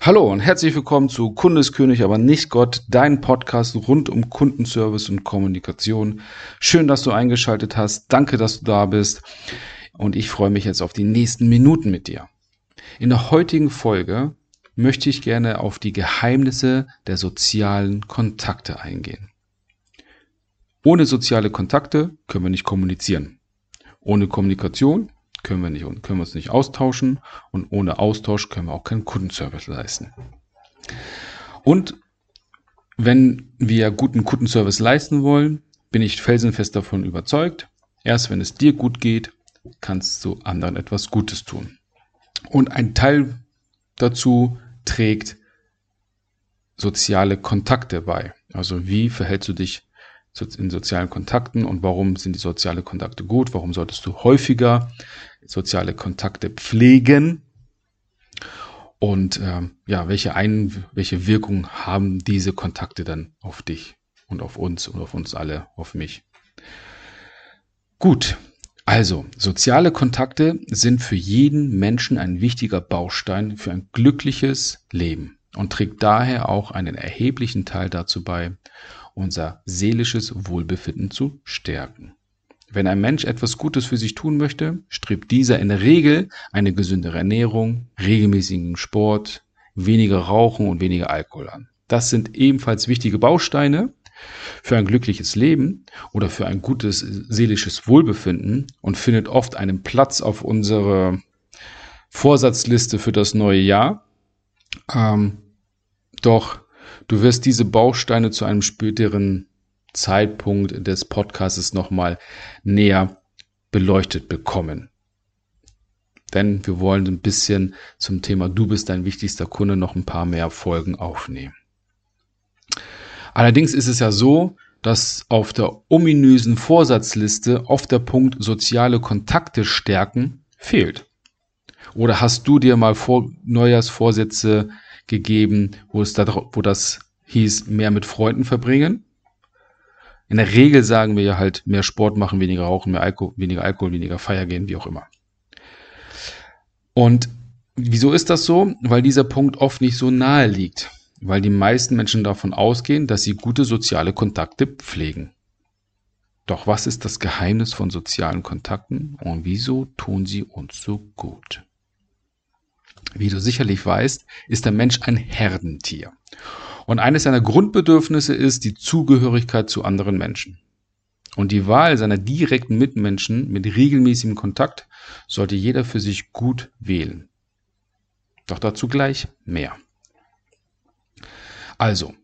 Hallo und herzlich willkommen zu Kundeskönig, aber nicht Gott, dein Podcast rund um Kundenservice und Kommunikation. Schön, dass du eingeschaltet hast. Danke, dass du da bist. Und ich freue mich jetzt auf die nächsten Minuten mit dir. In der heutigen Folge möchte ich gerne auf die Geheimnisse der sozialen Kontakte eingehen. Ohne soziale Kontakte können wir nicht kommunizieren. Ohne Kommunikation können wir nicht können wir uns nicht austauschen und ohne Austausch können wir auch keinen Kundenservice leisten. Und wenn wir guten Kundenservice leisten wollen, bin ich felsenfest davon überzeugt, erst wenn es dir gut geht, kannst du anderen etwas Gutes tun. Und ein Teil dazu trägt soziale Kontakte bei. Also wie verhältst du dich in sozialen Kontakten und warum sind die sozialen Kontakte gut? Warum solltest du häufiger soziale Kontakte pflegen? Und ähm, ja, welche, Ein welche Wirkung haben diese Kontakte dann auf dich und auf uns und auf uns alle, auf mich? Gut, also soziale Kontakte sind für jeden Menschen ein wichtiger Baustein für ein glückliches Leben und trägt daher auch einen erheblichen Teil dazu bei, unser seelisches Wohlbefinden zu stärken. Wenn ein Mensch etwas Gutes für sich tun möchte, strebt dieser in der Regel eine gesündere Ernährung, regelmäßigen Sport, weniger Rauchen und weniger Alkohol an. Das sind ebenfalls wichtige Bausteine für ein glückliches Leben oder für ein gutes seelisches Wohlbefinden und findet oft einen Platz auf unserer Vorsatzliste für das neue Jahr. Ähm, doch du wirst diese Bausteine zu einem späteren Zeitpunkt des Podcasts nochmal näher beleuchtet bekommen. Denn wir wollen ein bisschen zum Thema Du bist dein wichtigster Kunde noch ein paar mehr Folgen aufnehmen. Allerdings ist es ja so, dass auf der ominösen Vorsatzliste oft der Punkt soziale Kontakte stärken fehlt. Oder hast du dir mal vor Neujahrsvorsätze gegeben, wo es da, wo das hieß, mehr mit Freunden verbringen? In der Regel sagen wir ja halt mehr Sport machen, weniger rauchen, mehr Alkohol, weniger Alkohol, weniger Feier gehen, wie auch immer. Und wieso ist das so? Weil dieser Punkt oft nicht so nahe liegt. Weil die meisten Menschen davon ausgehen, dass sie gute soziale Kontakte pflegen. Doch was ist das Geheimnis von sozialen Kontakten und wieso tun sie uns so gut? Wie du sicherlich weißt, ist der Mensch ein Herdentier. Und eines seiner Grundbedürfnisse ist die Zugehörigkeit zu anderen Menschen. Und die Wahl seiner direkten Mitmenschen mit regelmäßigem Kontakt sollte jeder für sich gut wählen. Doch dazu gleich mehr. Also,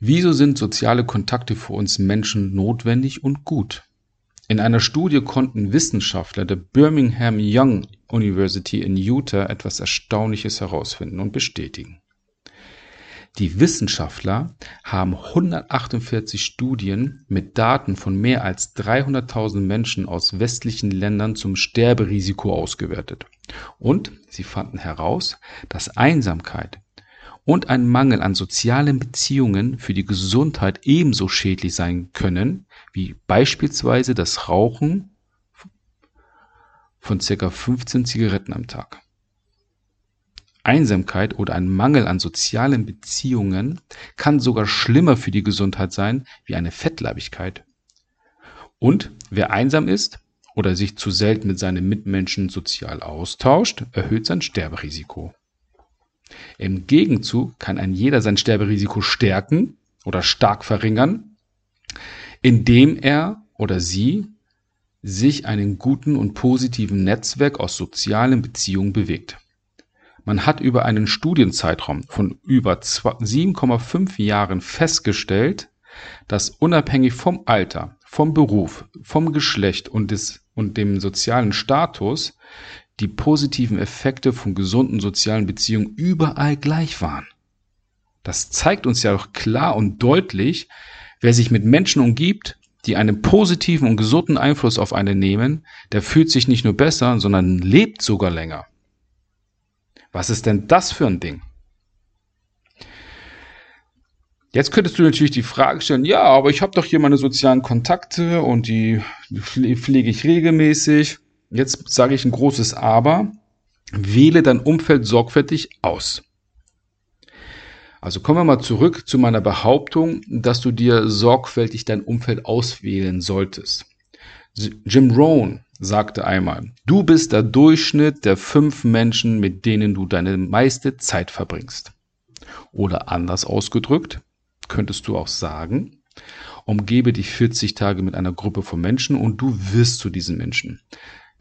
wieso sind soziale Kontakte für uns Menschen notwendig und gut? In einer Studie konnten Wissenschaftler der Birmingham Young University in Utah etwas Erstaunliches herausfinden und bestätigen. Die Wissenschaftler haben 148 Studien mit Daten von mehr als 300.000 Menschen aus westlichen Ländern zum Sterberisiko ausgewertet. Und sie fanden heraus, dass Einsamkeit und ein Mangel an sozialen Beziehungen für die Gesundheit ebenso schädlich sein können, wie beispielsweise das Rauchen von ca. 15 Zigaretten am Tag. Einsamkeit oder ein Mangel an sozialen Beziehungen kann sogar schlimmer für die Gesundheit sein wie eine Fettleibigkeit. Und wer einsam ist oder sich zu selten mit seinen Mitmenschen sozial austauscht, erhöht sein Sterberisiko. Im Gegenzug kann ein jeder sein Sterberisiko stärken oder stark verringern, indem er oder sie sich einen guten und positiven Netzwerk aus sozialen Beziehungen bewegt. Man hat über einen Studienzeitraum von über 7,5 Jahren festgestellt, dass unabhängig vom Alter, vom Beruf, vom Geschlecht und, des, und dem sozialen Status die positiven Effekte von gesunden sozialen Beziehungen überall gleich waren. Das zeigt uns ja doch klar und deutlich, wer sich mit Menschen umgibt, die einen positiven und gesunden Einfluss auf einen nehmen, der fühlt sich nicht nur besser, sondern lebt sogar länger. Was ist denn das für ein Ding? Jetzt könntest du natürlich die Frage stellen, ja, aber ich habe doch hier meine sozialen Kontakte und die pflege ich regelmäßig. Jetzt sage ich ein großes Aber. Wähle dein Umfeld sorgfältig aus. Also kommen wir mal zurück zu meiner Behauptung, dass du dir sorgfältig dein Umfeld auswählen solltest. Jim Rohn sagte einmal, du bist der Durchschnitt der fünf Menschen, mit denen du deine meiste Zeit verbringst. Oder anders ausgedrückt, könntest du auch sagen, umgebe dich 40 Tage mit einer Gruppe von Menschen und du wirst zu diesen Menschen.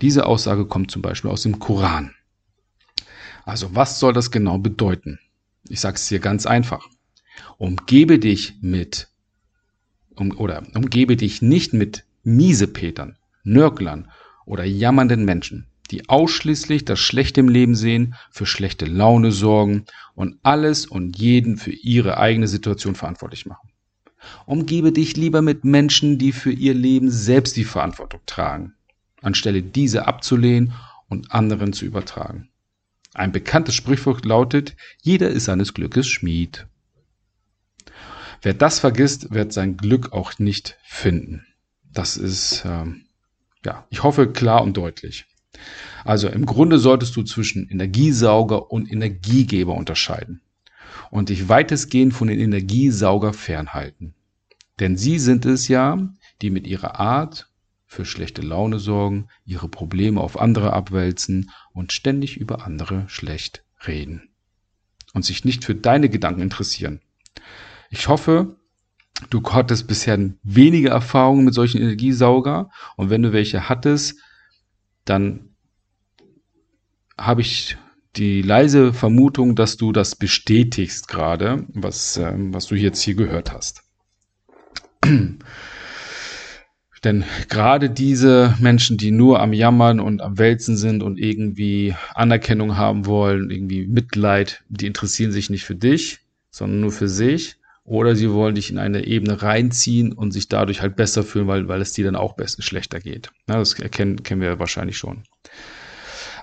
Diese Aussage kommt zum Beispiel aus dem Koran. Also was soll das genau bedeuten? Ich sage es dir ganz einfach. Umgebe dich mit um, oder umgebe dich nicht mit Miesepetern, Nörglern oder jammernden Menschen, die ausschließlich das Schlechte im Leben sehen, für schlechte Laune sorgen und alles und jeden für ihre eigene Situation verantwortlich machen. Umgebe dich lieber mit Menschen, die für ihr Leben selbst die Verantwortung tragen, anstelle diese abzulehnen und anderen zu übertragen. Ein bekanntes Sprichwort lautet, jeder ist seines Glückes Schmied. Wer das vergisst, wird sein Glück auch nicht finden. Das ist, ähm, ja, ich hoffe klar und deutlich. Also im Grunde solltest du zwischen Energiesauger und Energiegeber unterscheiden und dich weitestgehend von den Energiesauger fernhalten. Denn sie sind es ja, die mit ihrer Art für schlechte Laune sorgen, ihre Probleme auf andere abwälzen und ständig über andere schlecht reden und sich nicht für deine Gedanken interessieren. Ich hoffe, du hattest bisher wenige Erfahrungen mit solchen Energiesauger und wenn du welche hattest, dann habe ich die leise Vermutung, dass du das bestätigst gerade, was, äh, was du jetzt hier gehört hast. Denn gerade diese Menschen, die nur am Jammern und am Wälzen sind und irgendwie Anerkennung haben wollen, irgendwie Mitleid, die interessieren sich nicht für dich, sondern nur für sich. Oder sie wollen dich in eine Ebene reinziehen und sich dadurch halt besser fühlen, weil, weil es dir dann auch besser, schlechter geht. Ja, das erkennen, kennen wir wahrscheinlich schon.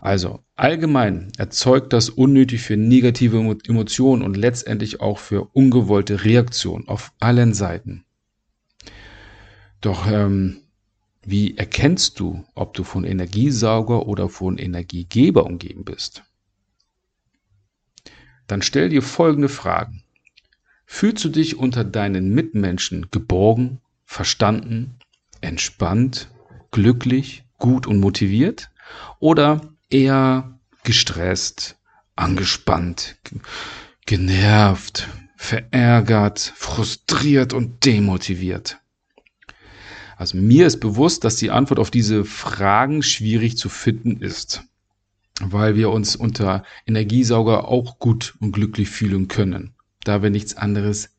Also allgemein erzeugt das unnötig für negative Emotionen und letztendlich auch für ungewollte Reaktionen auf allen Seiten. Doch ähm, wie erkennst du, ob du von Energiesauger oder von Energiegeber umgeben bist? Dann stell dir folgende Fragen. Fühlst du dich unter deinen Mitmenschen geborgen, verstanden, entspannt, glücklich, gut und motiviert? Oder eher gestresst, angespannt, genervt, verärgert, frustriert und demotiviert? Also mir ist bewusst, dass die Antwort auf diese Fragen schwierig zu finden ist, weil wir uns unter Energiesauger auch gut und glücklich fühlen können, da wir nichts anderes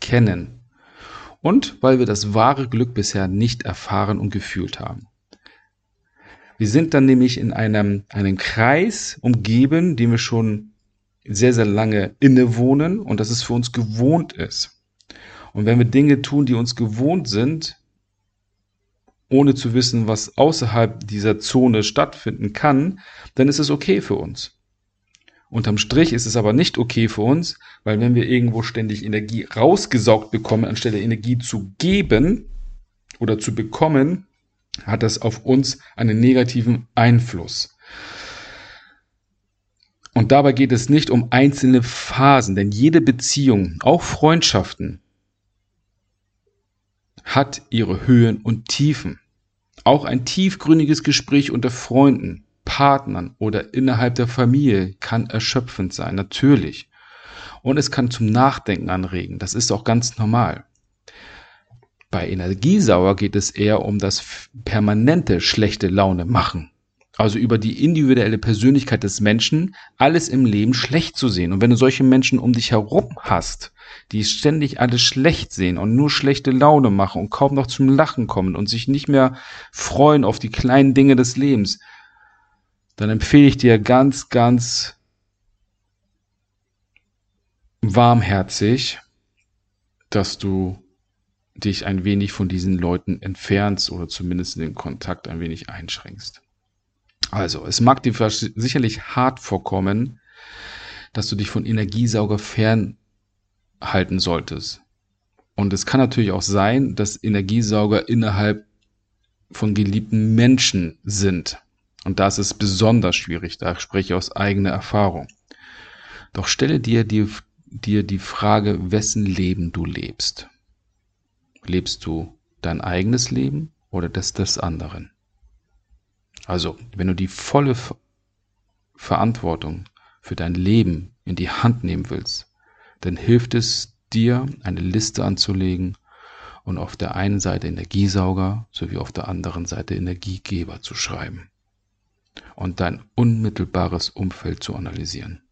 kennen. Und weil wir das wahre Glück bisher nicht erfahren und gefühlt haben. Wir sind dann nämlich in einem, einem Kreis umgeben, den wir schon sehr, sehr lange innewohnen und dass es für uns gewohnt ist. Und wenn wir Dinge tun, die uns gewohnt sind, ohne zu wissen, was außerhalb dieser Zone stattfinden kann, dann ist es okay für uns. Unterm Strich ist es aber nicht okay für uns, weil wenn wir irgendwo ständig Energie rausgesaugt bekommen, anstelle Energie zu geben oder zu bekommen, hat das auf uns einen negativen Einfluss. Und dabei geht es nicht um einzelne Phasen, denn jede Beziehung, auch Freundschaften, hat ihre Höhen und Tiefen. Auch ein tiefgründiges Gespräch unter Freunden, Partnern oder innerhalb der Familie kann erschöpfend sein, natürlich. Und es kann zum Nachdenken anregen, das ist auch ganz normal. Bei Energiesauer geht es eher um das permanente schlechte Laune machen. Also über die individuelle Persönlichkeit des Menschen, alles im Leben schlecht zu sehen. Und wenn du solche Menschen um dich herum hast, die ständig alles schlecht sehen und nur schlechte Laune machen und kaum noch zum Lachen kommen und sich nicht mehr freuen auf die kleinen Dinge des Lebens, dann empfehle ich dir ganz, ganz warmherzig, dass du dich ein wenig von diesen Leuten entfernst oder zumindest den Kontakt ein wenig einschränkst. Also, es mag dir sicherlich hart vorkommen, dass du dich von Energiesauger fernhalten solltest. Und es kann natürlich auch sein, dass Energiesauger innerhalb von geliebten Menschen sind. Und das ist besonders schwierig, da spreche ich aus eigener Erfahrung. Doch stelle dir die, dir die Frage, wessen Leben du lebst. Lebst du dein eigenes Leben oder das des anderen? Also, wenn du die volle Verantwortung für dein Leben in die Hand nehmen willst, dann hilft es dir, eine Liste anzulegen und auf der einen Seite Energiesauger sowie auf der anderen Seite Energiegeber zu schreiben und dein unmittelbares Umfeld zu analysieren.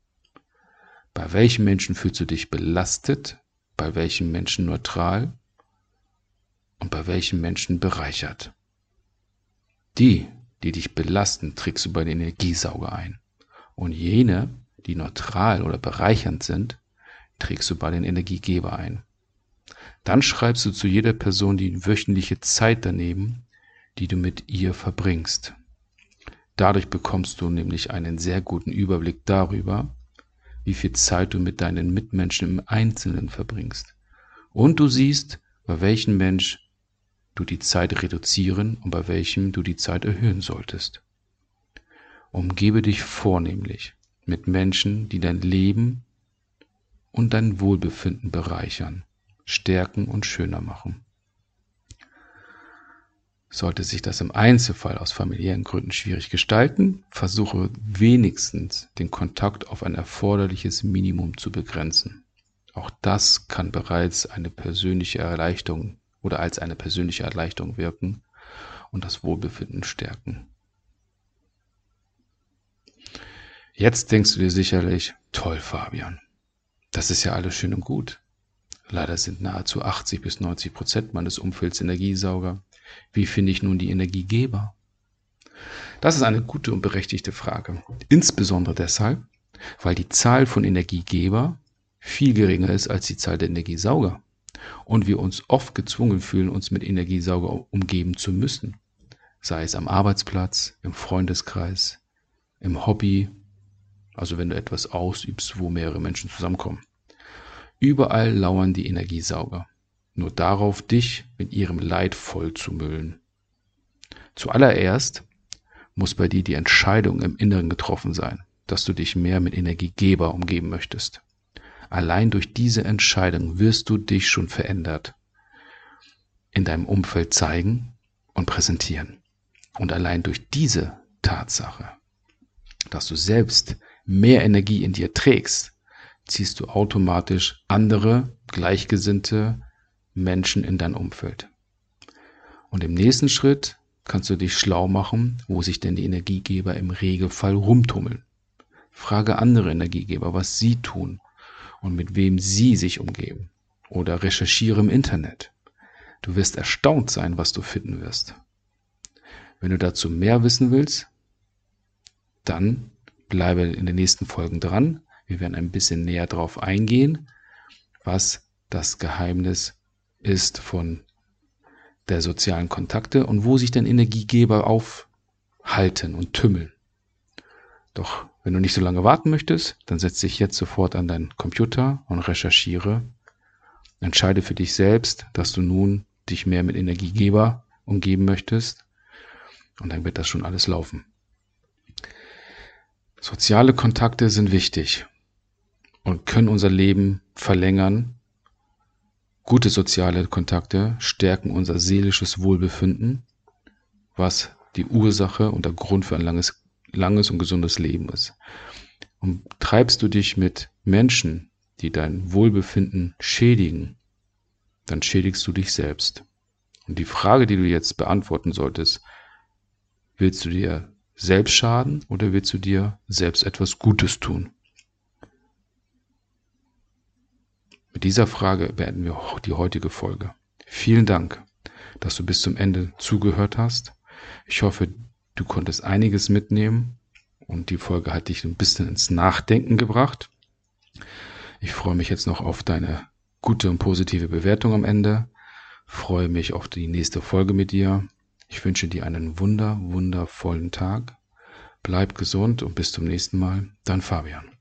Bei welchen Menschen fühlst du dich belastet, bei welchen Menschen neutral und bei welchen Menschen bereichert. Die, die dich belasten, trägst du bei den Energiesauger ein. Und jene, die neutral oder bereichernd sind, trägst du bei den Energiegeber ein. Dann schreibst du zu jeder Person die wöchentliche Zeit daneben, die du mit ihr verbringst. Dadurch bekommst du nämlich einen sehr guten Überblick darüber, wie viel Zeit du mit deinen Mitmenschen im Einzelnen verbringst. Und du siehst, bei welchem Mensch du die Zeit reduzieren und bei welchem du die Zeit erhöhen solltest. Umgebe dich vornehmlich mit Menschen, die dein Leben und dein Wohlbefinden bereichern, stärken und schöner machen. Sollte sich das im Einzelfall aus familiären Gründen schwierig gestalten, versuche wenigstens den Kontakt auf ein erforderliches Minimum zu begrenzen. Auch das kann bereits eine persönliche Erleichterung oder als eine persönliche Erleichterung wirken und das Wohlbefinden stärken. Jetzt denkst du dir sicherlich, toll Fabian, das ist ja alles schön und gut. Leider sind nahezu 80 bis 90 Prozent meines Umfelds Energiesauger. Wie finde ich nun die Energiegeber? Das ist eine gute und berechtigte Frage. Insbesondere deshalb, weil die Zahl von Energiegeber viel geringer ist als die Zahl der Energiesauger und wir uns oft gezwungen fühlen, uns mit Energiesauger umgeben zu müssen. Sei es am Arbeitsplatz, im Freundeskreis, im Hobby also wenn du etwas ausübst, wo mehrere Menschen zusammenkommen. Überall lauern die Energiesauger, nur darauf, dich mit ihrem Leid voll zu müllen. Zuallererst muss bei dir die Entscheidung im Inneren getroffen sein, dass du dich mehr mit Energiegeber umgeben möchtest. Allein durch diese Entscheidung wirst du dich schon verändert in deinem Umfeld zeigen und präsentieren. Und allein durch diese Tatsache, dass du selbst mehr Energie in dir trägst, ziehst du automatisch andere, gleichgesinnte Menschen in dein Umfeld. Und im nächsten Schritt kannst du dich schlau machen, wo sich denn die Energiegeber im Regelfall rumtummeln. Frage andere Energiegeber, was sie tun und mit wem sie sich umgeben. Oder recherchiere im Internet. Du wirst erstaunt sein, was du finden wirst. Wenn du dazu mehr wissen willst, dann bleibe in den nächsten Folgen dran. Wir werden ein bisschen näher darauf eingehen, was das Geheimnis ist von der sozialen Kontakte und wo sich denn Energiegeber aufhalten und tümmeln. Doch wenn du nicht so lange warten möchtest, dann setz dich jetzt sofort an deinen Computer und recherchiere. Entscheide für dich selbst, dass du nun dich mehr mit Energiegeber umgeben möchtest. Und dann wird das schon alles laufen. Soziale Kontakte sind wichtig und können unser Leben verlängern. Gute soziale Kontakte stärken unser seelisches Wohlbefinden, was die Ursache und der Grund für ein langes, langes und gesundes Leben ist. Und treibst du dich mit Menschen, die dein Wohlbefinden schädigen, dann schädigst du dich selbst. Und die Frage, die du jetzt beantworten solltest, willst du dir selbst schaden oder willst du dir selbst etwas Gutes tun? Mit dieser Frage beenden wir die heutige Folge. Vielen Dank, dass du bis zum Ende zugehört hast. Ich hoffe, du konntest einiges mitnehmen und die Folge hat dich ein bisschen ins Nachdenken gebracht. Ich freue mich jetzt noch auf deine gute und positive Bewertung am Ende. Freue mich auf die nächste Folge mit dir. Ich wünsche dir einen wunder, wundervollen Tag. Bleib gesund und bis zum nächsten Mal. Dein Fabian.